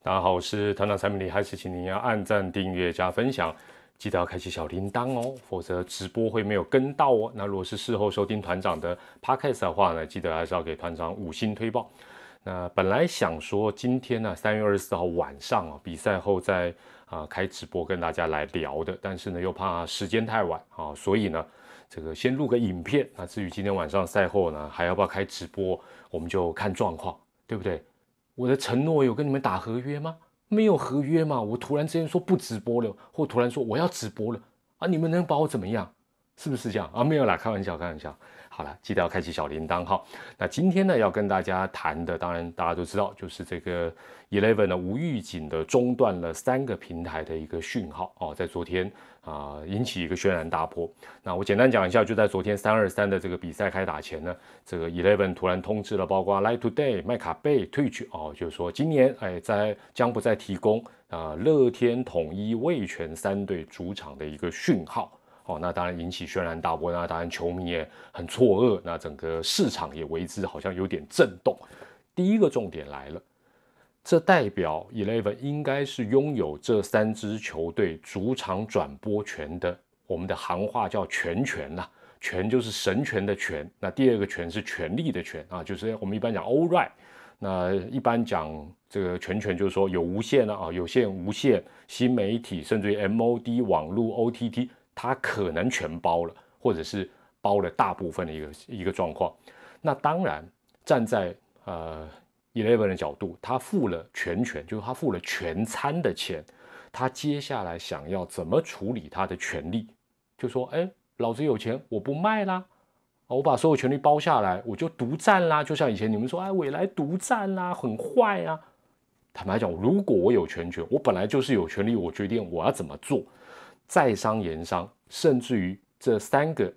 大家好，我是团长蔡明礼，还是请您要按赞、订阅、加分享，记得要开启小铃铛哦，否则直播会没有跟到哦。那如果是事后收听团长的 podcast 的话呢，记得还是要给团长五星推报。那本来想说今天呢，三月二十四号晚上啊，比赛后再啊开直播跟大家来聊的，但是呢又怕时间太晚啊，所以呢这个先录个影片。那至于今天晚上赛后呢，还要不要开直播，我们就看状况，对不对？我的承诺有跟你们打合约吗？没有合约嘛？我突然之间说不直播了，或突然说我要直播了啊？你们能把我怎么样？是不是这样啊？没有啦，开玩笑，开玩笑。好了，记得要开启小铃铛哈。那今天呢，要跟大家谈的，当然大家都知道，就是这个 Eleven 呢无预警的中断了三个平台的一个讯号哦，在昨天啊引起一个轩然大波。那我简单讲一下，就在昨天三二三的这个比赛开打前呢，这个 Eleven 突然通知了，包括 Light Today、麦卡贝、Twitch 哦，就是说今年哎在将不再提供啊乐天统一味全三队主场的一个讯号。哦，那当然引起轩然大波，那当然球迷也很错愕，那整个市场也为之好像有点震动。第一个重点来了，这代表 Eleven 应该是拥有这三支球队主场转播权的，我们的行话叫全权呐，权就是神权的权，那第二个权是权力的权啊，就是我们一般讲 All right，那一般讲这个全权就是说有无线啊，有线、无线、新媒体，甚至于 MOD 网络 OTT。它可能全包了，或者是包了大部分的一个一个状况。那当然，站在呃 Eleven 的角度，他付了全权，就是他付了全餐的钱。他接下来想要怎么处理他的权利？就说：哎，老子有钱，我不卖啦，我把所有权利包下来，我就独占啦。就像以前你们说，哎，未来独占啦，很坏啊。坦白讲，如果我有全权，我本来就是有权利，我决定我要怎么做。在商言商，甚至于这三个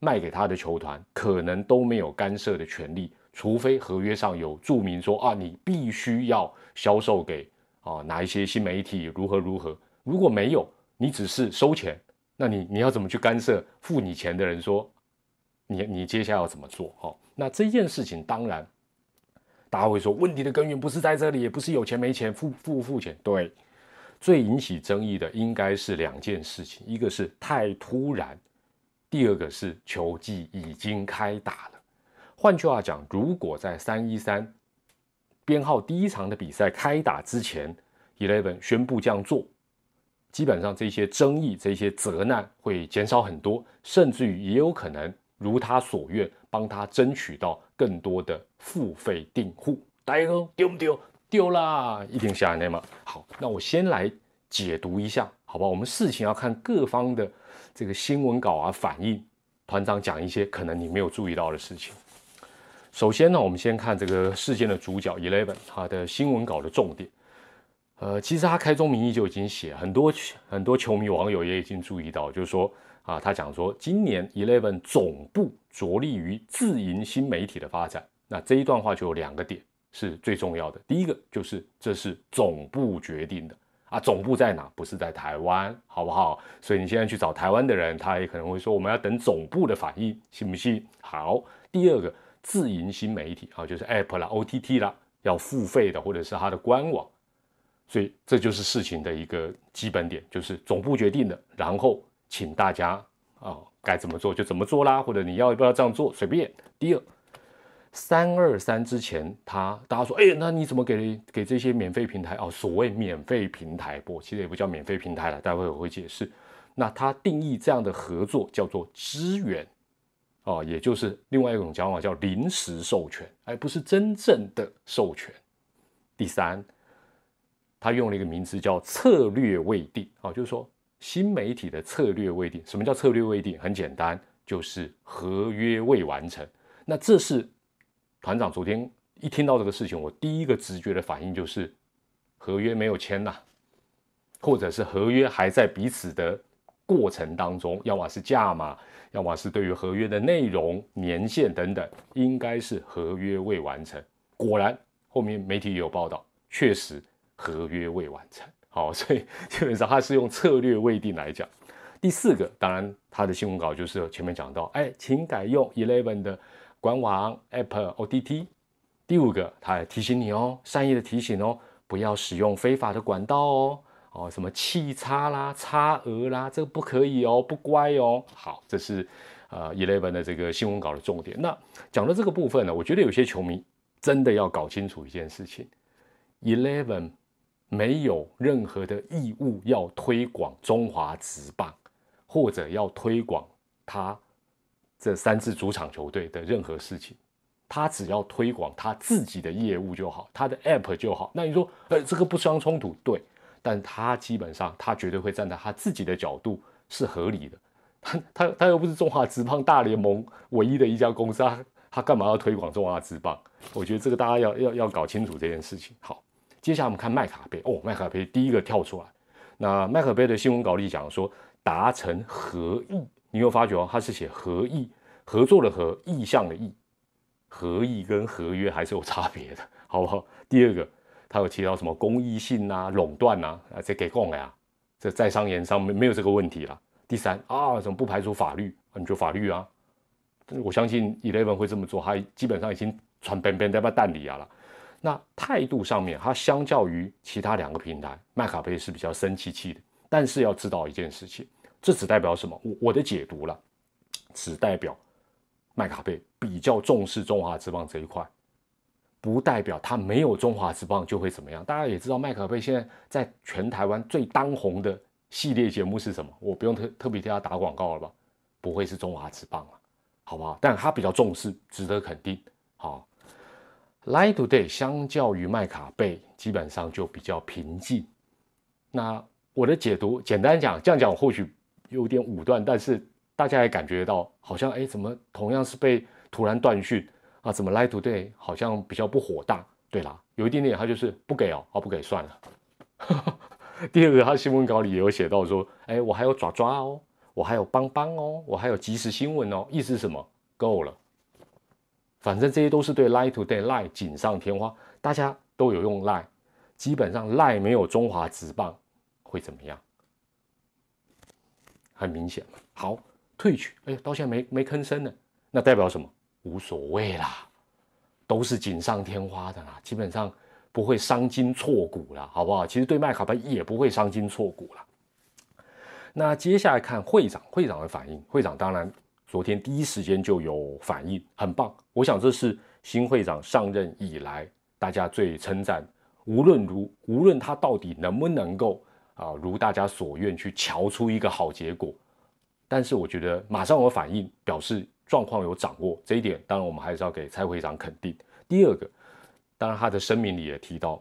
卖给他的球团，可能都没有干涉的权利，除非合约上有注明说啊，你必须要销售给啊哪一些新媒体，如何如何。如果没有，你只是收钱，那你你要怎么去干涉付你钱的人？说你你接下来要怎么做？哈，那这件事情当然，大家会说，问题的根源不是在这里，也不是有钱没钱，付付不付钱，对。最引起争议的应该是两件事情，一个是太突然，第二个是球季已经开打了。换句话讲，如果在三一三编号第一场的比赛开打之前，Eleven 宣布这样做，基本上这些争议、这些责难会减少很多，甚至于也有可能如他所愿，帮他争取到更多的付费订户。大家说丢不丢？丢啦，一定下来嘛。好，那我先来解读一下，好吧？我们事情要看各方的这个新闻稿啊，反应。团长讲一些可能你没有注意到的事情。首先呢，我们先看这个事件的主角 Eleven，他的新闻稿的重点。呃，其实他开宗明义就已经写很多很多球迷网友也已经注意到，就是说啊，他讲说今年 Eleven 总部着力于自营新媒体的发展。那这一段话就有两个点。是最重要的。第一个就是这是总部决定的啊，总部在哪？不是在台湾，好不好？所以你现在去找台湾的人，他也可能会说，我们要等总部的反应，信不信？好。第二个，自营新媒体啊，就是 App 啦、OTT 啦，要付费的，或者是它的官网。所以这就是事情的一个基本点，就是总部决定的，然后请大家啊该怎么做就怎么做啦，或者你要不要这样做，随便。第二。三二三之前，他大家说，哎，那你怎么给给这些免费平台哦？所谓免费平台不，其实也不叫免费平台了，待会我会解释。那他定义这样的合作叫做支援，哦，也就是另外一种讲法叫临时授权，而不是真正的授权。第三，他用了一个名词叫策略未定，哦，就是说新媒体的策略未定。什么叫策略未定？很简单，就是合约未完成。那这是。团长昨天一听到这个事情，我第一个直觉的反应就是合约没有签呐，或者是合约还在彼此的过程当中，要么是价码，要么是对于合约的内容、年限等等，应该是合约未完成。果然，后面媒体也有报道，确实合约未完成。好，所以基本上他是用策略未定来讲。第四个，当然他的新闻稿就是前面讲到，哎，请改用 Eleven 的。官网、apple、OTT，第五个，他还提醒你哦，善意的提醒哦，不要使用非法的管道哦，哦，什么气差啦、差额啦，这个不可以哦，不乖哦。好，这是呃 Eleven 的这个新闻稿的重点。那讲到这个部分呢，我觉得有些球迷真的要搞清楚一件事情：Eleven 没有任何的义务要推广中华职棒，或者要推广他这三支主场球队的任何事情。他只要推广他自己的业务就好，他的 app 就好。那你说，呃，这个不相冲突，对？但他基本上，他绝对会站在他自己的角度是合理的。他他他又不是中华职棒大联盟唯一的一家公司，他他干嘛要推广中华职棒？我觉得这个大家要要要搞清楚这件事情。好，接下来我们看麦卡贝哦，麦卡贝第一个跳出来。那麦卡贝的新闻稿里讲说达成合意，你有发觉哦，他是写合意，合作的合，意向的意。合意跟合约还是有差别的，好不好？第二个，他有提到什么公益性啊、垄断啊，啊，这给供了呀，这在商言商没没有这个问题了。第三啊，怎么不排除法律？你就法律啊，我相信 Eleven 会这么做，他基本上已经传边边在把蛋里啊了。那态度上面，他相较于其他两个平台，麦卡贝是比较生气气的。但是要知道一件事情，这只代表什么？我我的解读了，只代表。麦卡贝比较重视中华之棒这一块，不代表他没有中华之棒就会怎么样。大家也知道，麦卡贝现在在全台湾最当红的系列节目是什么？我不用特特别替他打广告了吧？不会是中华之棒了，好不好？但他比较重视，值得肯定。好，Live Today 相较于麦卡贝，基本上就比较平静。那我的解读，简单讲，这样讲或许有点武断，但是。大家也感觉到，好像哎，怎么同样是被突然断讯啊？怎么 Lie Today 好像比较不火大？对啦，有一点点，他就是不给哦，哦不给算了。第二个，他新闻稿里也有写到说，哎，我还有爪爪哦，我还有邦邦哦，我还有即时新闻哦，意思是什么？够了，反正这些都是对 Lie Today Lie 锦上添花，大家都有用 Lie，基本上 Lie 没有中华直棒会怎么样？很明显嘛。好。退去，哎，到现在没没吭声呢，那代表什么？无所谓啦，都是锦上添花的啦，基本上不会伤筋错骨了，好不好？其实对麦卡贝也不会伤筋错骨了。那接下来看会长，会长的反应，会长当然昨天第一时间就有反应，很棒。我想这是新会长上任以来大家最称赞，无论如无论他到底能不能够啊，如大家所愿去瞧出一个好结果。但是我觉得马上有反应，表示状况有掌握这一点，当然我们还是要给蔡会长肯定。第二个，当然他的声明里也提到，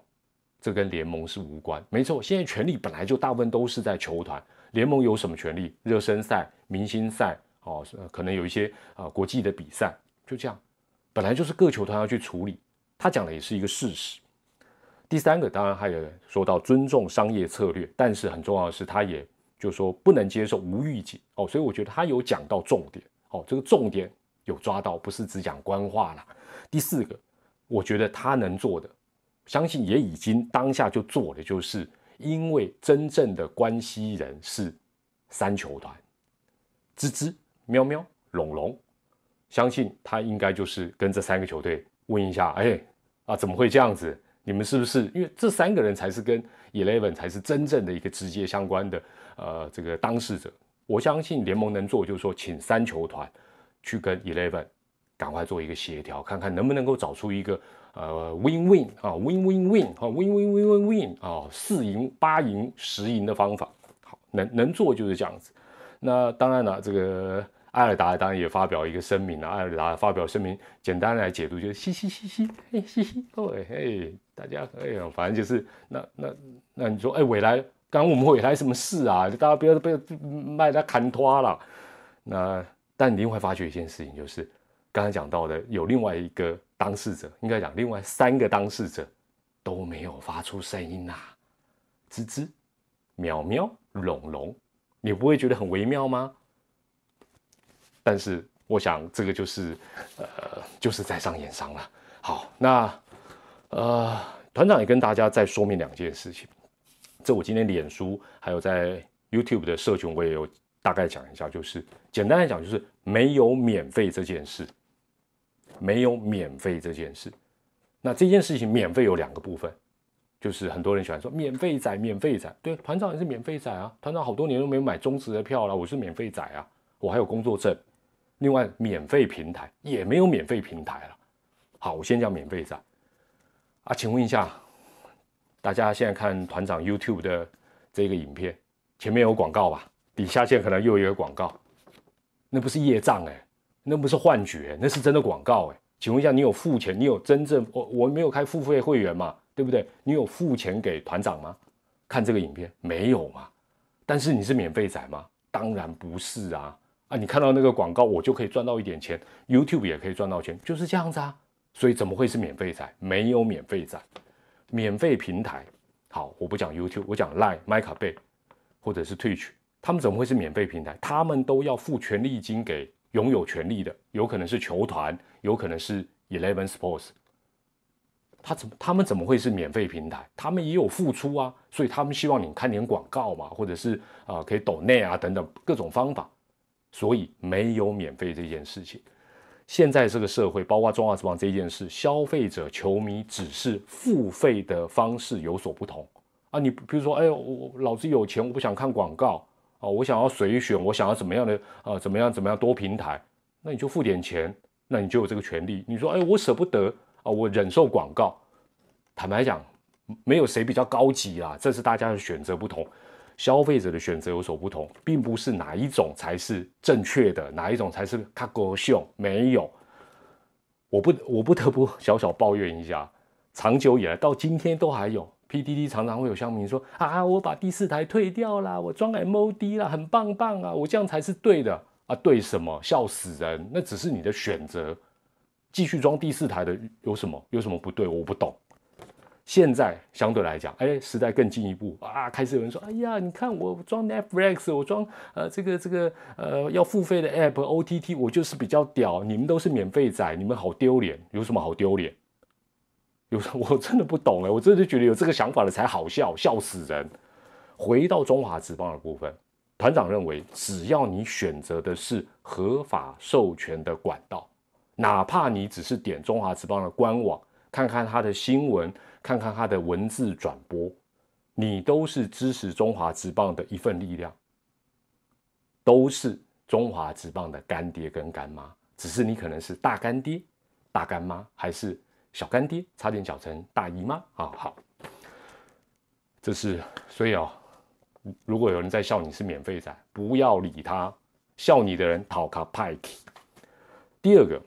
这跟联盟是无关。没错，现在权力本来就大部分都是在球团，联盟有什么权利？热身赛、明星赛，哦，可能有一些啊国际的比赛，就这样，本来就是各球团要去处理。他讲的也是一个事实。第三个，当然他也说到尊重商业策略，但是很重要的是，他也。就说不能接受无预警哦，所以我觉得他有讲到重点哦，这个重点有抓到，不是只讲官话了。第四个，我觉得他能做的，相信也已经当下就做的，就是因为真正的关系人是三球团，吱吱、喵喵、龙龙，相信他应该就是跟这三个球队问一下，哎啊，怎么会这样子？你们是不是因为这三个人才是跟 Eleven 才是真正的一个直接相关的？呃，这个当事者，我相信联盟能做，就是说，请三球团去跟 Eleven 赶快做一个协调，看看能不能够找出一个呃 Win Win 啊，Win Win Win 啊，Win Win Win Win Win 啊，四赢八赢十赢的方法。好，能能做就是这样子。那当然了，这个艾尔达当然也发表一个声明了。艾尔达发表声明，简单来解读就是嘻嘻嘻嘻，嘿嘻嘻，哦嘿，大家哎呀，反正就是那那那你说哎，未来。刚刚我们会来什么事啊？大家不要不要卖他砍拖了。那但你会发觉一件事情，就是刚才讲到的，有另外一个当事者，应该讲另外三个当事者都没有发出声音呐。吱吱、喵喵、龙龙，你不会觉得很微妙吗？但是我想这个就是呃，就是在商言商了。好，那呃，团长也跟大家再说明两件事情。这我今天脸书还有在 YouTube 的社群，我也有大概讲一下，就是简单来讲，就是没有免费这件事，没有免费这件事。那这件事情免费有两个部分，就是很多人喜欢说免费仔，免费仔，对，团长也是免费仔啊，团长好多年都没有买中职的票了，我是免费仔啊，我还有工作证。另外，免费平台也没有免费平台了。好，我先讲免费仔啊，请问一下，大家现在看团长 YouTube 的这个影片，前面有广告吧？底下现在可能又有一个广告，那不是业障哎，那不是幻觉，那是真的广告哎。请问一下，你有付钱？你有真正我我没有开付费会员嘛？对不对？你有付钱给团长吗？看这个影片没有嘛？但是你是免费仔吗？当然不是啊！啊，你看到那个广告，我就可以赚到一点钱，YouTube 也可以赚到钱，就是这样子啊。所以怎么会是免费仔？没有免费仔，免费平台。好，我不讲 YouTube，我讲 Line、麦卡贝或者是 Twitch，他们怎么会是免费平台？他们都要付权利金给拥有权利的，有可能是球团。有可能是 Eleven Sports，他怎他们怎么会是免费平台？他们也有付出啊，所以他们希望你看点广告嘛，或者是啊可以抖内啊等等各种方法，所以没有免费这件事情。现在这个社会，包括中华之邦这件事，消费者球迷只是付费的方式有所不同啊。你比如说，哎，我老子有钱，我不想看广告啊，我想要随选，我想要怎么样的啊，怎么样怎么样多平台，那你就付点钱。那你就有这个权利。你说，哎，我舍不得啊，我忍受广告。坦白讲，没有谁比较高级啦，这是大家的选择不同，消费者的选择有所不同，并不是哪一种才是正确的，哪一种才是卡狗秀。没有，我不，我不得不小小抱怨一下，长久以来到今天都还有 PDD 常常会有乡民说啊，我把第四台退掉了，我装 MOD 了，很棒棒啊，我这样才是对的。啊，对什么笑死人？那只是你的选择。继续装第四台的有什么？有什么不对？我不懂。现在相对来讲，哎，时代更进一步啊，开始有人说：“哎呀，你看我装 Netflix，我装呃这个这个呃要付费的 App OTT，我就是比较屌。你们都是免费仔，你们好丢脸。有什么好丢脸？有我真的不懂哎，我真的觉得有这个想法的才好笑，笑死人。回到中华职棒的部分。团长认为，只要你选择的是合法授权的管道，哪怕你只是点中华职棒的官网，看看它的新闻，看看它的文字转播，你都是支持中华职棒的一份力量，都是中华职棒的干爹跟干妈。只是你可能是大干爹、大干妈，还是小干爹，差点讲成大姨妈啊！好，这是所以啊。如果有人在笑你是免费仔，不要理他，笑你的人讨卡派。第二个，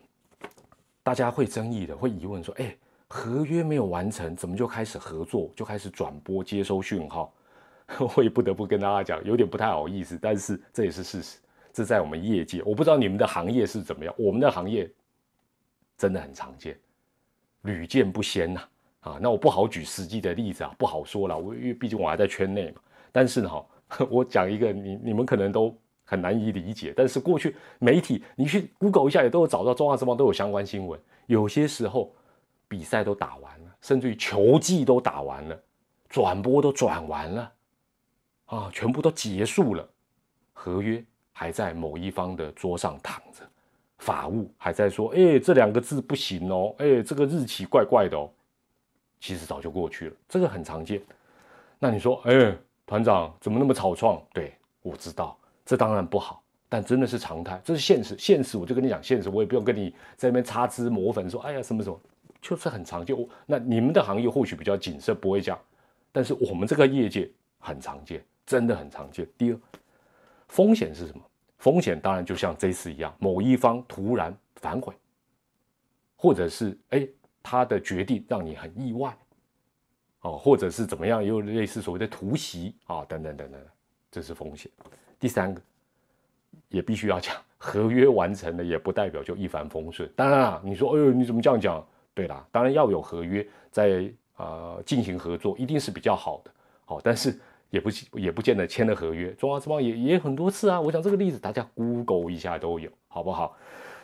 大家会争议的，会疑问说：哎，合约没有完成，怎么就开始合作，就开始转播接收讯号？我也不得不跟大家讲，有点不太好意思，但是这也是事实。这在我们业界，我不知道你们的行业是怎么样，我们的行业真的很常见，屡见不鲜呐。啊，那我不好举实际的例子啊，不好说了。我因为毕竟我还在圈内嘛。但是哈，我讲一个你你们可能都很难以理解。但是过去媒体，你去 Google 一下，也都有找到中华之邦都有相关新闻。有些时候比赛都打完了，甚至于球季都打完了，转播都转完了，啊，全部都结束了，合约还在某一方的桌上躺着，法务还在说，哎，这两个字不行哦，哎，这个日期怪怪的哦。其实早就过去了，这个很常见。那你说，哎？团长怎么那么草创？对我知道，这当然不好，但真的是常态，这是现实。现实我就跟你讲现实，我也不用跟你在那边擦脂抹粉，说哎呀什么什么，就是很常见。那你们的行业或许比较谨慎，不会这样，但是我们这个业界很常见，真的很常见。第二，风险是什么？风险当然就像这次一样，某一方突然反悔，或者是哎他的决定让你很意外。哦，或者是怎么样，又类似所谓的突袭啊，等等等等，这是风险。第三个，也必须要讲，合约完成了也不代表就一帆风顺。当然了，你说，哎呦，你怎么这样讲？对啦，当然要有合约在啊进行合作，一定是比较好的。好，但是也不也不见得签了合约，中华之邦也也很多次啊。我想这个例子大家 Google 一下都有，好不好？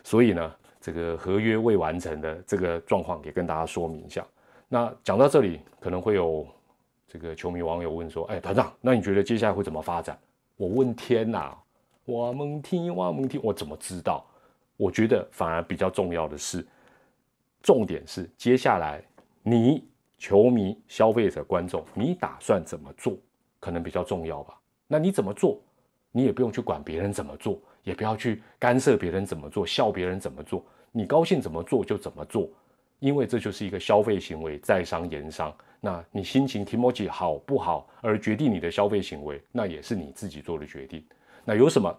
所以呢，这个合约未完成的这个状况也跟大家说明一下。那讲到这里，可能会有这个球迷网友问说：“哎，团长，那你觉得接下来会怎么发展？”我问天呐，我蒙听，我蒙听，我怎么知道？我觉得反而比较重要的是，重点是接下来你球迷、消费者、观众，你打算怎么做，可能比较重要吧？那你怎么做，你也不用去管别人怎么做，也不要去干涉别人怎么做，笑别人怎么做，你高兴怎么做就怎么做，因为这就是一个消费行为，在商言商。那你心情提莫 i 好不好，而决定你的消费行为，那也是你自己做的决定。那有什么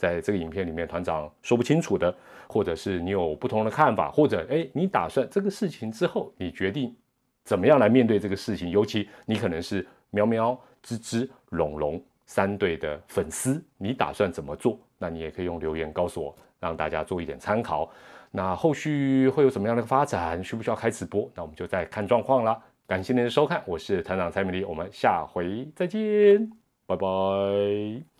在这个影片里面团长说不清楚的，或者是你有不同的看法，或者哎，你打算这个事情之后，你决定怎么样来面对这个事情？尤其你可能是喵喵、吱吱、龙龙三队的粉丝，你打算怎么做？那你也可以用留言告诉我，让大家做一点参考。那后续会有什么样的发展？需不需要开直播？那我们就再看状况啦。感谢您的收看，我是团长蔡美丽，我们下回再见，拜拜。